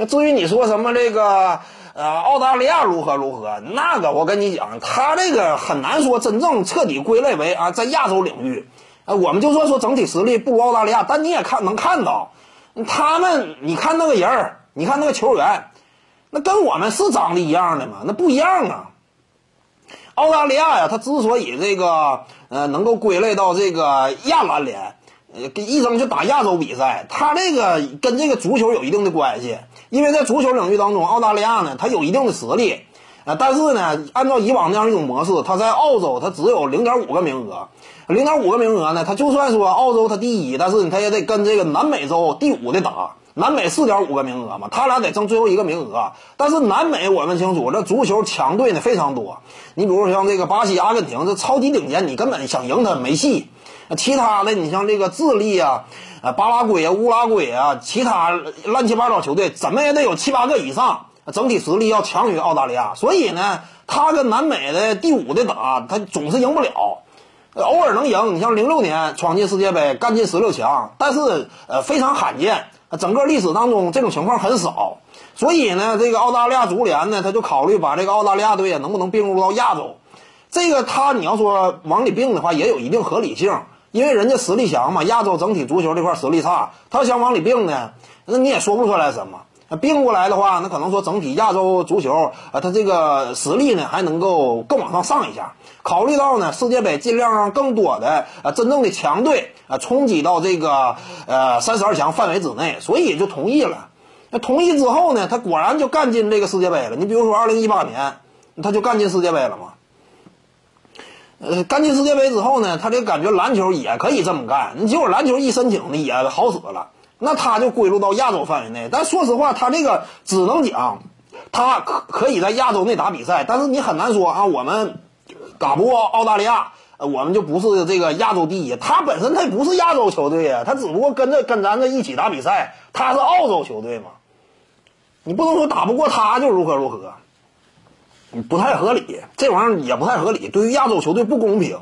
那至于你说什么这个呃澳大利亚如何如何，那个我跟你讲，他这个很难说真正彻底归类为啊在亚洲领域，呃我们就算说整体实力不如澳大利亚，但你也看能看到，他们你看那个人儿，你看那个球员，那跟我们是长得一样的吗？那不一样啊。澳大利亚呀，它之所以这个呃能够归类到这个亚篮联，呃一争就打亚洲比赛，他这个跟这个足球有一定的关系，因为在足球领域当中，澳大利亚呢它有一定的实力，呃但是呢按照以往那样一种模式，它在澳洲它只有零点五个名额，零点五个名额呢，它就算说澳洲它第一，但是它也得跟这个南美洲第五的打。南美四点五个名额嘛，他俩得争最后一个名额。但是南美我们清楚，这足球强队呢非常多。你比如说像这个巴西、阿根廷，这超级顶尖，你根本想赢他没戏。其他的，你像这个智利啊、呃巴拉圭啊、乌拉圭啊，其他乱七八糟球队，怎么也得有七八个以上，整体实力要强于澳大利亚。所以呢，他跟南美的第五的打，他总是赢不了。偶尔能赢，你像零六年闯进世界杯，干进十六强，但是呃非常罕见。整个历史当中这种情况很少，所以呢，这个澳大利亚足联呢，他就考虑把这个澳大利亚队啊能不能并入到亚洲。这个他你要说往里并的话，也有一定合理性，因为人家实力强嘛，亚洲整体足球这块实力差，他想往里并呢，那你也说不出来什么。并过来的话，那可能说整体亚洲足球啊，他这个实力呢还能够更往上上一下。考虑到呢世界杯尽量让更多的呃真正的强队啊冲击到这个呃三十二强范围之内，所以就同意了。那同意之后呢，他果然就干进这个世界杯了。你比如说二零一八年，他就干进世界杯了嘛。呃，干进世界杯之后呢，他就感觉篮球也可以这么干。你结果篮球一申请呢，也好使了。那他就归入到亚洲范围内，但说实话，他这个只能讲，他可可以在亚洲内打比赛，但是你很难说啊，我们打不过澳大利亚，我们就不是这个亚洲第一。他本身他也不是亚洲球队呀，他只不过跟着跟咱这一起打比赛，他是澳洲球队嘛，你不能说打不过他就如何如何，不太合理，这玩意儿也不太合理，对于亚洲球队不公平。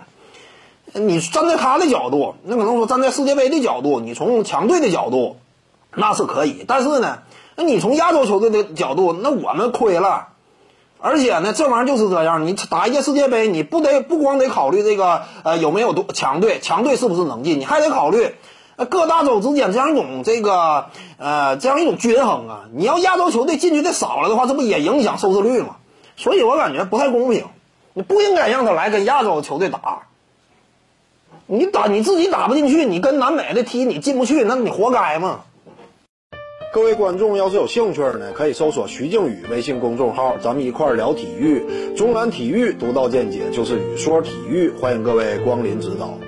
你站在他的角度，那可能说站在世界杯的角度，你从强队的角度，那是可以。但是呢，那你从亚洲球队的角度，那我们亏了。而且呢，这玩意儿就是这样，你打一届世界杯，你不得不光得考虑这个呃有没有多强队，强队是不是能进，你还得考虑各大洲之间这样一种这个呃这样一种均衡啊。你要亚洲球队进去的少了的话，这不也影响收视率吗？所以我感觉不太公平，你不应该让他来跟亚洲球队打。你打你自己打不进去，你跟南美的踢你进不去，那你活该嘛！各位观众要是有兴趣呢，可以搜索徐静宇微信公众号，咱们一块儿聊体育。中南体育独到见解就是语说体育，欢迎各位光临指导。